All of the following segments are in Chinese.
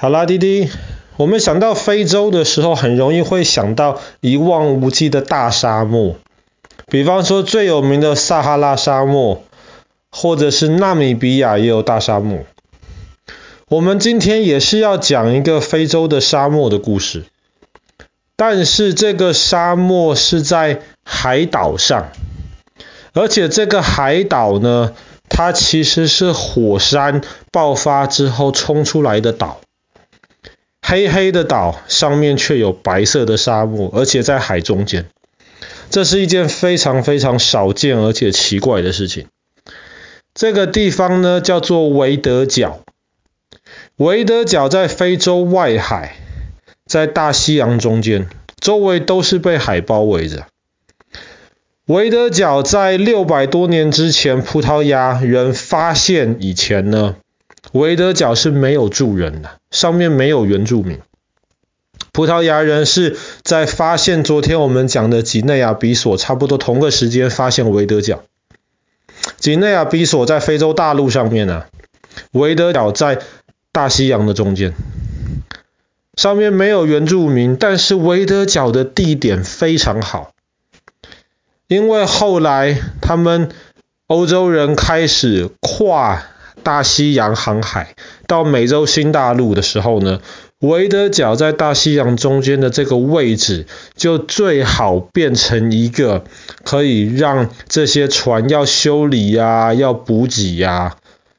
好啦，弟弟，我们想到非洲的时候，很容易会想到一望无际的大沙漠，比方说最有名的撒哈拉沙漠，或者是纳米比亚也有大沙漠。我们今天也是要讲一个非洲的沙漠的故事，但是这个沙漠是在海岛上，而且这个海岛呢，它其实是火山爆发之后冲出来的岛。黑黑的岛上面却有白色的沙漠，而且在海中间，这是一件非常非常少见而且奇怪的事情。这个地方呢叫做维德角，维德角在非洲外海，在大西洋中间，周围都是被海包围着。维德角在六百多年之前，葡萄牙人发现以前呢，维德角是没有住人的，上面没有原住民。葡萄牙人是在发现昨天我们讲的几内亚比索差不多同个时间发现维德角。几内亚比索在非洲大陆上面呢、啊，维德角在大西洋的中间，上面没有原住民，但是维德角的地点非常好，因为后来他们欧洲人开始跨。大西洋航海到美洲新大陆的时候呢，维德角在大西洋中间的这个位置，就最好变成一个可以让这些船要修理呀、啊、要补给呀，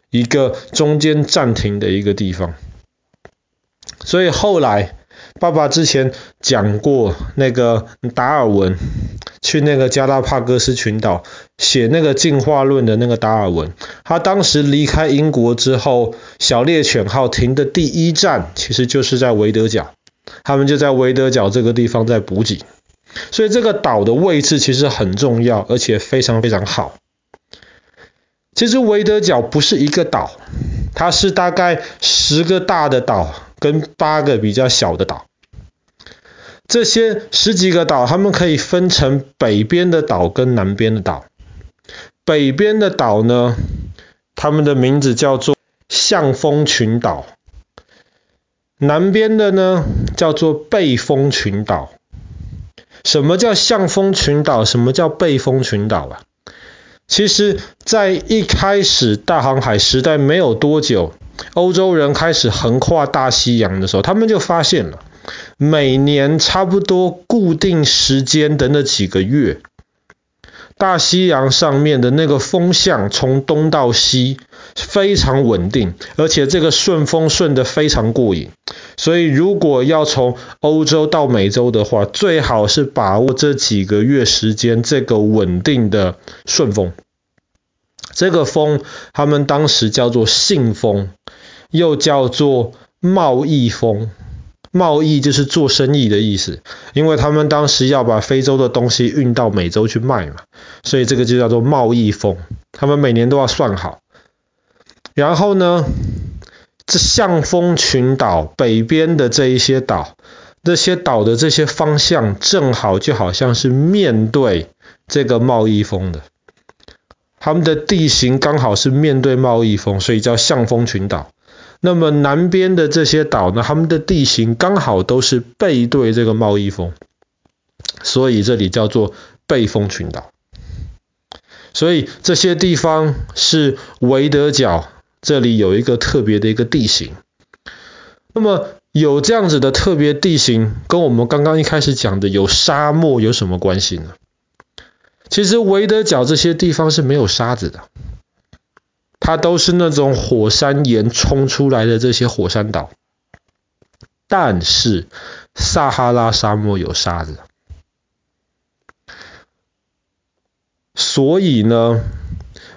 一个中间暂停的一个地方。所以后来。爸爸之前讲过，那个达尔文去那个加拉帕戈斯群岛写那个进化论的那个达尔文，他当时离开英国之后，小猎犬号停的第一站其实就是在维德角，他们就在维德角这个地方在补给，所以这个岛的位置其实很重要，而且非常非常好。其实维德角不是一个岛，它是大概十个大的岛跟八个比较小的岛。这些十几个岛，它们可以分成北边的岛跟南边的岛。北边的岛呢，它们的名字叫做象峰群岛。南边的呢，叫做背风群岛。什么叫象峰群岛？什么叫背风群岛啊？其实，在一开始大航海时代没有多久，欧洲人开始横跨大西洋的时候，他们就发现了。每年差不多固定时间的那几个月，大西洋上面的那个风向从东到西非常稳定，而且这个顺风顺得非常过瘾。所以如果要从欧洲到美洲的话，最好是把握这几个月时间这个稳定的顺风。这个风他们当时叫做信风，又叫做贸易风。贸易就是做生意的意思，因为他们当时要把非洲的东西运到美洲去卖嘛，所以这个就叫做贸易风。他们每年都要算好。然后呢，这象峰群岛北边的这一些岛，这些岛的这些方向正好就好像是面对这个贸易风的，他们的地形刚好是面对贸易风，所以叫象峰群岛。那么南边的这些岛呢，它们的地形刚好都是背对这个贸易风，所以这里叫做背风群岛。所以这些地方是维德角，这里有一个特别的一个地形。那么有这样子的特别地形，跟我们刚刚一开始讲的有沙漠有什么关系呢？其实维德角这些地方是没有沙子的。它都是那种火山岩冲出来的这些火山岛，但是撒哈拉沙漠有沙子，所以呢，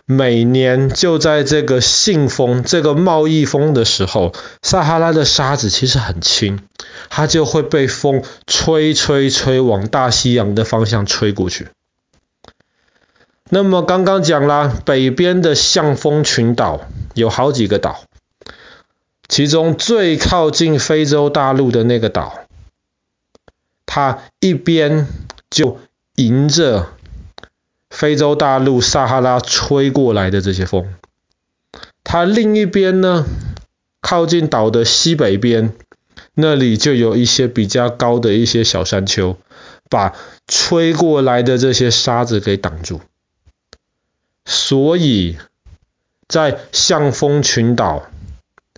每年就在这个信风、这个贸易风的时候，撒哈拉的沙子其实很轻，它就会被风吹吹吹往大西洋的方向吹过去。那么刚刚讲了，北边的象峰群岛有好几个岛，其中最靠近非洲大陆的那个岛，它一边就迎着非洲大陆撒哈拉吹过来的这些风，它另一边呢，靠近岛的西北边，那里就有一些比较高的一些小山丘，把吹过来的这些沙子给挡住。所以，在象峰群岛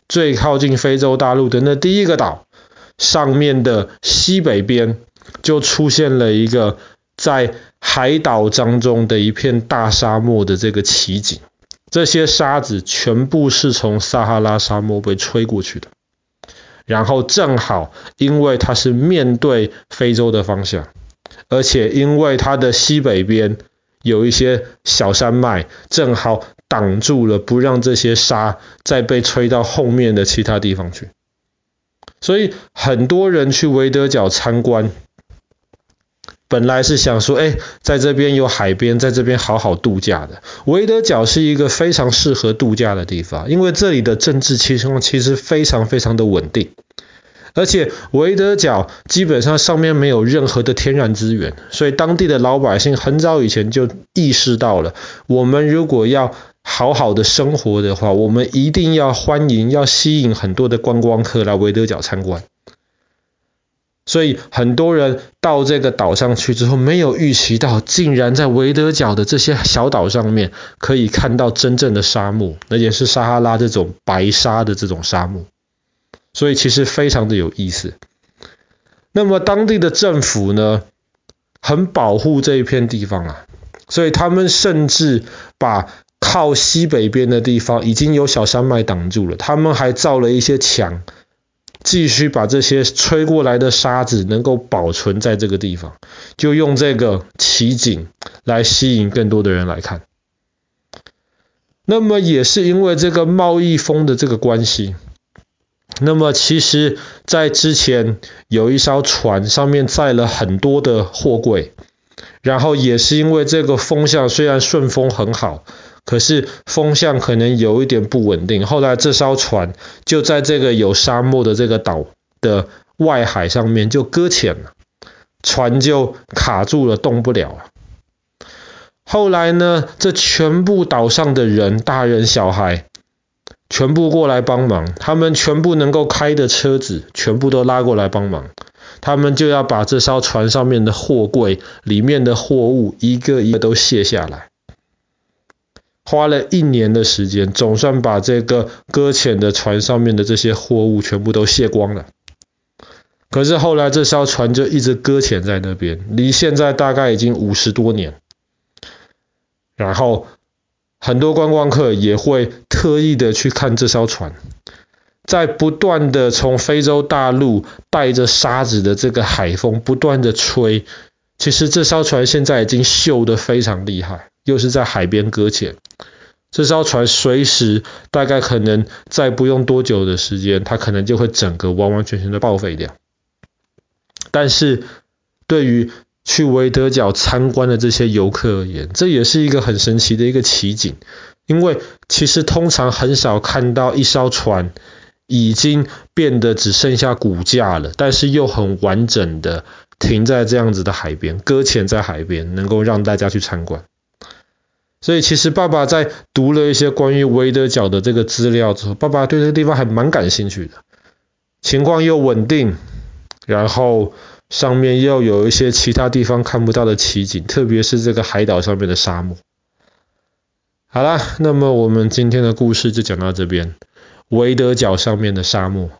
最靠近非洲大陆的那第一个岛上面的西北边，就出现了一个在海岛当中的一片大沙漠的这个奇景。这些沙子全部是从撒哈拉沙漠被吹过去的，然后正好因为它是面对非洲的方向，而且因为它的西北边有一些小山脉，正好挡住了不让这些沙再被吹到后面的其他地方去，所以很多人去维德角参观。本来是想说，哎，在这边有海边，在这边好好度假的。维德角是一个非常适合度假的地方，因为这里的政治情况其实非常非常的稳定，而且维德角基本上上面没有任何的天然资源，所以当地的老百姓很早以前就意识到了，我们如果要好好的生活的话，我们一定要欢迎，要吸引很多的观光客来维德角参观。所以很多人到这个岛上去之后，没有预期到，竟然在维德角的这些小岛上面可以看到真正的沙漠，而且是撒哈拉这种白沙的这种沙漠。所以其实非常的有意思。那么当地的政府呢，很保护这一片地方啊，所以他们甚至把靠西北边的地方已经有小山脉挡住了，他们还造了一些墙。继续把这些吹过来的沙子能够保存在这个地方，就用这个奇景来吸引更多的人来看。那么也是因为这个贸易风的这个关系，那么其实在之前有一艘船上面载了很多的货柜，然后也是因为这个风向虽然顺风很好。可是风向可能有一点不稳定，后来这艘船就在这个有沙漠的这个岛的外海上面就搁浅了，船就卡住了，动不了了。后来呢，这全部岛上的人，大人小孩，全部过来帮忙，他们全部能够开的车子，全部都拉过来帮忙，他们就要把这艘船上面的货柜里面的货物一个一个都卸下来。花了一年的时间，总算把这个搁浅的船上面的这些货物全部都卸光了。可是后来这艘船就一直搁浅在那边，离现在大概已经五十多年。然后很多观光客也会刻意的去看这艘船，在不断的从非洲大陆带着沙子的这个海风不断的吹，其实这艘船现在已经锈得非常厉害。又是在海边搁浅，这艘船随时大概可能再不用多久的时间，它可能就会整个完完全全的报废掉。但是对于去维德角参观的这些游客而言，这也是一个很神奇的一个奇景，因为其实通常很少看到一艘船已经变得只剩下骨架了，但是又很完整的停在这样子的海边，搁浅在海边，能够让大家去参观。所以其实爸爸在读了一些关于维德角的这个资料之后，爸爸对这个地方还蛮感兴趣的，情况又稳定，然后上面又有一些其他地方看不到的奇景，特别是这个海岛上面的沙漠。好啦，那么我们今天的故事就讲到这边，维德角上面的沙漠。